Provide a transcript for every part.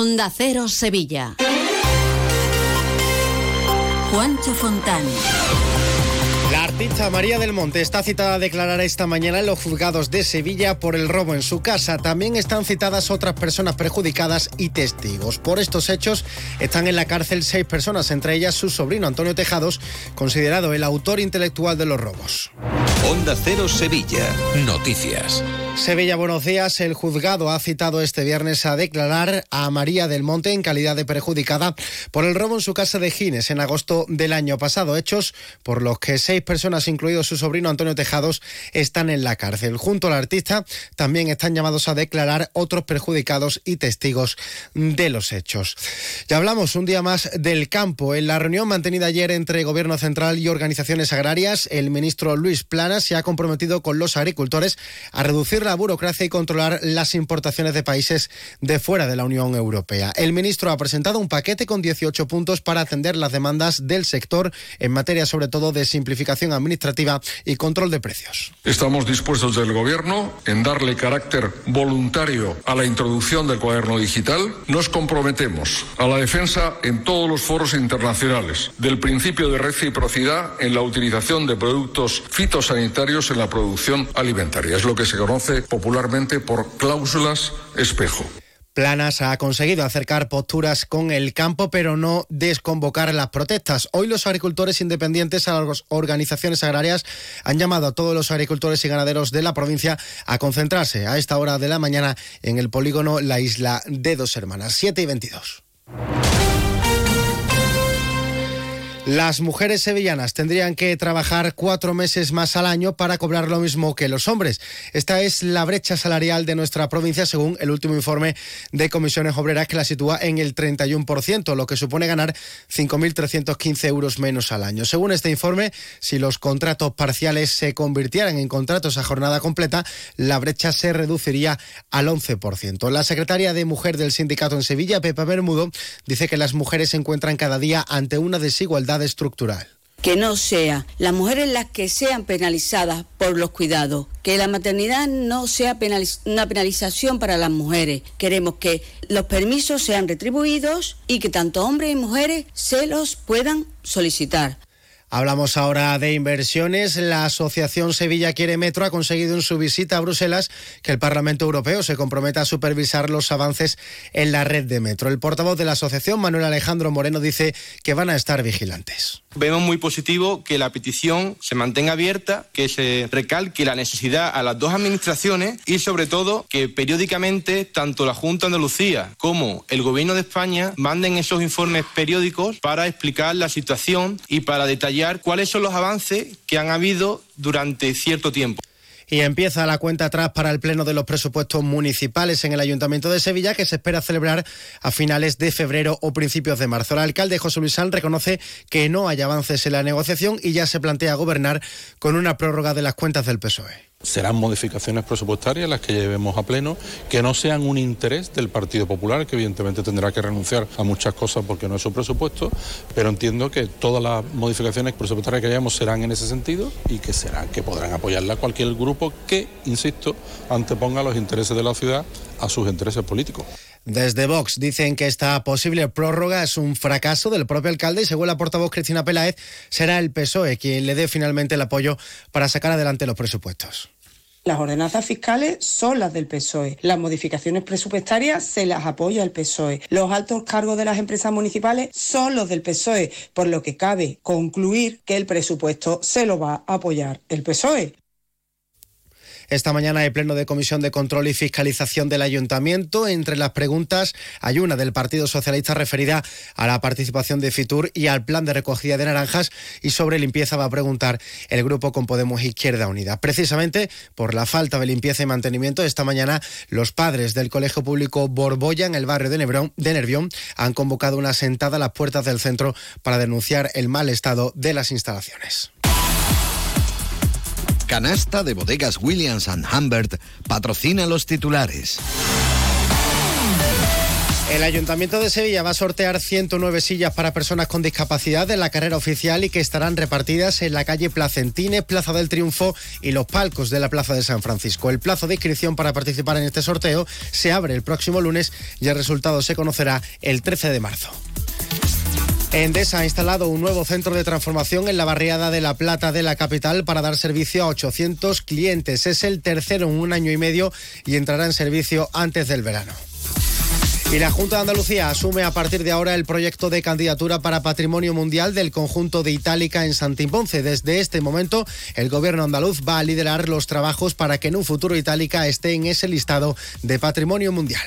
Onda Cero Sevilla. Juancho Fontán. La artista María del Monte está citada a declarar esta mañana en los juzgados de Sevilla por el robo en su casa. También están citadas otras personas perjudicadas y testigos. Por estos hechos están en la cárcel seis personas, entre ellas su sobrino Antonio Tejados, considerado el autor intelectual de los robos. Onda Cero Sevilla. Noticias. Sevilla, buenos días. El juzgado ha citado este viernes a declarar a María del Monte en calidad de perjudicada por el robo en su casa de Gines en agosto del año pasado. Hechos por los que seis personas, incluido su sobrino Antonio Tejados, están en la cárcel. Junto al artista también están llamados a declarar otros perjudicados y testigos de los hechos. Ya hablamos un día más del campo. En la reunión mantenida ayer entre Gobierno Central y organizaciones agrarias, el ministro Luis Plana se ha comprometido con los agricultores a reducir la burocracia y controlar las importaciones de países de fuera de la Unión Europea. El ministro ha presentado un paquete con 18 puntos para atender las demandas del sector en materia sobre todo de simplificación administrativa y control de precios. Estamos dispuestos del Gobierno en darle carácter voluntario a la introducción del cuaderno digital. Nos comprometemos a la defensa en todos los foros internacionales del principio de reciprocidad en la utilización de productos fitosanitarios en la producción alimentaria. Es lo que se conoce popularmente por cláusulas espejo. Planas ha conseguido acercar posturas con el campo, pero no desconvocar las protestas. Hoy los agricultores independientes a las organizaciones agrarias han llamado a todos los agricultores y ganaderos de la provincia a concentrarse a esta hora de la mañana en el polígono La Isla de Dos Hermanas, 7 y 22. Las mujeres sevillanas tendrían que trabajar cuatro meses más al año para cobrar lo mismo que los hombres. Esta es la brecha salarial de nuestra provincia según el último informe de comisiones obreras que la sitúa en el 31%, lo que supone ganar 5.315 euros menos al año. Según este informe, si los contratos parciales se convirtieran en contratos a jornada completa, la brecha se reduciría al 11%. La secretaria de Mujer del sindicato en Sevilla, Pepa Bermudo, dice que las mujeres se encuentran cada día ante una desigualdad estructural que no sea las mujeres las que sean penalizadas por los cuidados, que la maternidad no sea una penalización para las mujeres. Queremos que los permisos sean retribuidos y que tanto hombres y mujeres se los puedan solicitar. Hablamos ahora de inversiones. La Asociación Sevilla Quiere Metro ha conseguido en su visita a Bruselas que el Parlamento Europeo se comprometa a supervisar los avances en la red de metro. El portavoz de la asociación, Manuel Alejandro Moreno, dice que van a estar vigilantes. Vemos muy positivo que la petición se mantenga abierta, que se recalque la necesidad a las dos administraciones y sobre todo que periódicamente tanto la Junta de Andalucía como el Gobierno de España manden esos informes periódicos para explicar la situación y para detallar cuáles son los avances que han habido durante cierto tiempo. Y empieza la cuenta atrás para el pleno de los presupuestos municipales en el Ayuntamiento de Sevilla, que se espera celebrar a finales de febrero o principios de marzo. El alcalde José Luis San reconoce que no hay avances en la negociación y ya se plantea gobernar con una prórroga de las cuentas del PSOE. Serán modificaciones presupuestarias las que llevemos a pleno, que no sean un interés del Partido Popular, que evidentemente tendrá que renunciar a muchas cosas porque no es su presupuesto, pero entiendo que todas las modificaciones presupuestarias que llevemos serán en ese sentido y que serán, que podrán apoyarla cualquier grupo que, insisto, anteponga los intereses de la ciudad a sus intereses políticos. Desde Vox dicen que esta posible prórroga es un fracaso del propio alcalde y según la portavoz Cristina Peláez será el PSOE quien le dé finalmente el apoyo para sacar adelante los presupuestos. Las ordenanzas fiscales son las del PSOE. Las modificaciones presupuestarias se las apoya el PSOE. Los altos cargos de las empresas municipales son los del PSOE, por lo que cabe concluir que el presupuesto se lo va a apoyar el PSOE. Esta mañana hay pleno de Comisión de Control y Fiscalización del Ayuntamiento. Entre las preguntas hay una del Partido Socialista referida a la participación de Fitur y al plan de recogida de naranjas y sobre limpieza va a preguntar el grupo con Podemos Izquierda Unida. Precisamente por la falta de limpieza y mantenimiento, esta mañana los padres del Colegio Público Borbolla en el barrio de, de Nervión han convocado una sentada a las puertas del centro para denunciar el mal estado de las instalaciones. Canasta de bodegas Williams ⁇ Humbert patrocina los titulares. El Ayuntamiento de Sevilla va a sortear 109 sillas para personas con discapacidad en la carrera oficial y que estarán repartidas en la calle Placentines, Plaza del Triunfo y los palcos de la Plaza de San Francisco. El plazo de inscripción para participar en este sorteo se abre el próximo lunes y el resultado se conocerá el 13 de marzo. Endesa ha instalado un nuevo centro de transformación en la barriada de La Plata de la capital para dar servicio a 800 clientes. Es el tercero en un año y medio y entrará en servicio antes del verano. Y la Junta de Andalucía asume a partir de ahora el proyecto de candidatura para Patrimonio Mundial del conjunto de Itálica en Santimponce. Desde este momento, el gobierno andaluz va a liderar los trabajos para que en un futuro Itálica esté en ese listado de Patrimonio Mundial.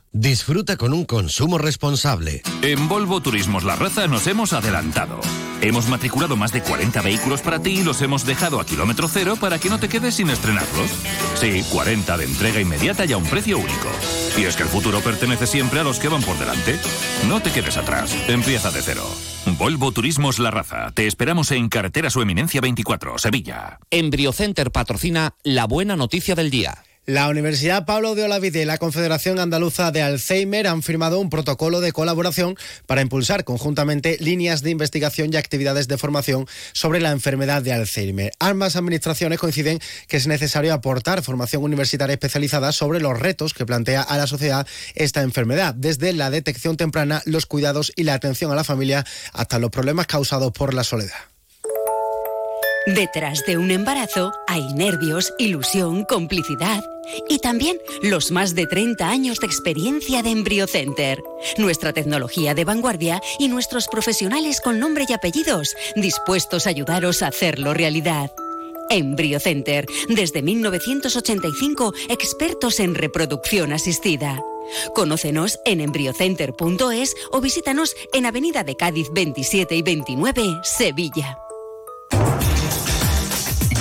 Disfruta con un consumo responsable. En Volvo Turismos La Raza nos hemos adelantado. Hemos matriculado más de 40 vehículos para ti y los hemos dejado a kilómetro cero para que no te quedes sin estrenarlos. Sí, 40 de entrega inmediata y a un precio único. Y es que el futuro pertenece siempre a los que van por delante. No te quedes atrás. Empieza de cero. Volvo Turismos La Raza. Te esperamos en Carretera Su Eminencia 24, Sevilla. Embriocenter patrocina la buena noticia del día. La Universidad Pablo de Olavide y la Confederación Andaluza de Alzheimer han firmado un protocolo de colaboración para impulsar conjuntamente líneas de investigación y actividades de formación sobre la enfermedad de Alzheimer. Ambas administraciones coinciden que es necesario aportar formación universitaria especializada sobre los retos que plantea a la sociedad esta enfermedad, desde la detección temprana, los cuidados y la atención a la familia hasta los problemas causados por la soledad. Detrás de un embarazo hay nervios, ilusión, complicidad y también los más de 30 años de experiencia de EmbryoCenter. Nuestra tecnología de vanguardia y nuestros profesionales con nombre y apellidos dispuestos a ayudaros a hacerlo realidad. EmbryoCenter, desde 1985, expertos en reproducción asistida. Conócenos en embryocenter.es o visítanos en Avenida de Cádiz 27 y 29, Sevilla.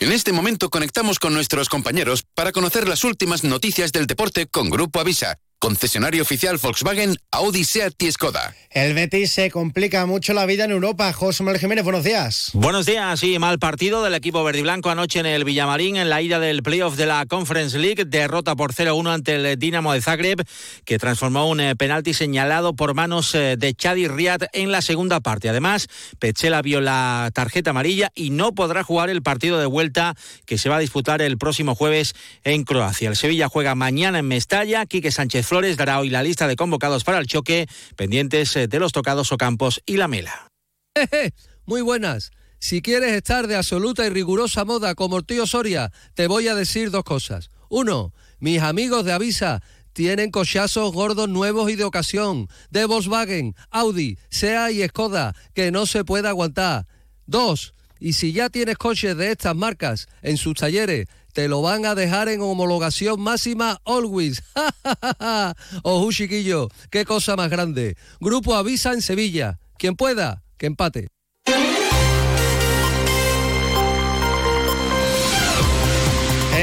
En este momento conectamos con nuestros compañeros para conocer las últimas noticias del deporte con Grupo Avisa concesionario oficial Volkswagen, Audi, Seat y Skoda. El Betis se complica mucho la vida en Europa. José Manuel Jiménez, buenos días. Buenos días, sí, mal partido del equipo verdiblanco anoche en el Villamarín en la ida del playoff de la Conference League, derrota por 0-1 ante el Dinamo de Zagreb, que transformó un eh, penalti señalado por manos eh, de Chadi Riad en la segunda parte. Además, Pechela vio la tarjeta amarilla y no podrá jugar el partido de vuelta que se va a disputar el próximo jueves en Croacia. El Sevilla juega mañana en Mestalla, Quique Sánchez Flores dará hoy la lista de convocados para el choque, pendientes eh, de los tocados Ocampos y la Mela. Muy buenas. Si quieres estar de absoluta y rigurosa moda como el tío Soria, te voy a decir dos cosas. Uno, mis amigos de Avisa tienen cochazos gordos nuevos y de ocasión, de Volkswagen, Audi, SEA y Skoda, que no se puede aguantar. Dos, y si ya tienes coches de estas marcas en sus talleres, te lo van a dejar en homologación máxima always. Ojo, chiquillo, qué cosa más grande. Grupo Avisa en Sevilla. Quien pueda, que empate.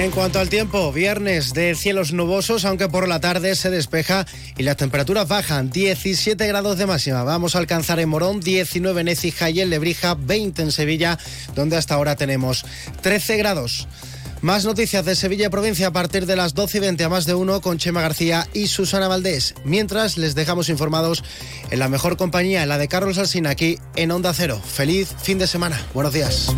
En cuanto al tiempo, viernes de cielos nubosos, aunque por la tarde se despeja y las temperaturas bajan. 17 grados de máxima. Vamos a alcanzar en Morón, 19 en Écija y en Lebrija, 20 en Sevilla, donde hasta ahora tenemos 13 grados. Más noticias de Sevilla provincia a partir de las 12 y 20 a más de uno con Chema García y Susana Valdés. Mientras les dejamos informados en la mejor compañía, en la de Carlos Alsina, aquí en Onda Cero. Feliz fin de semana. Buenos días.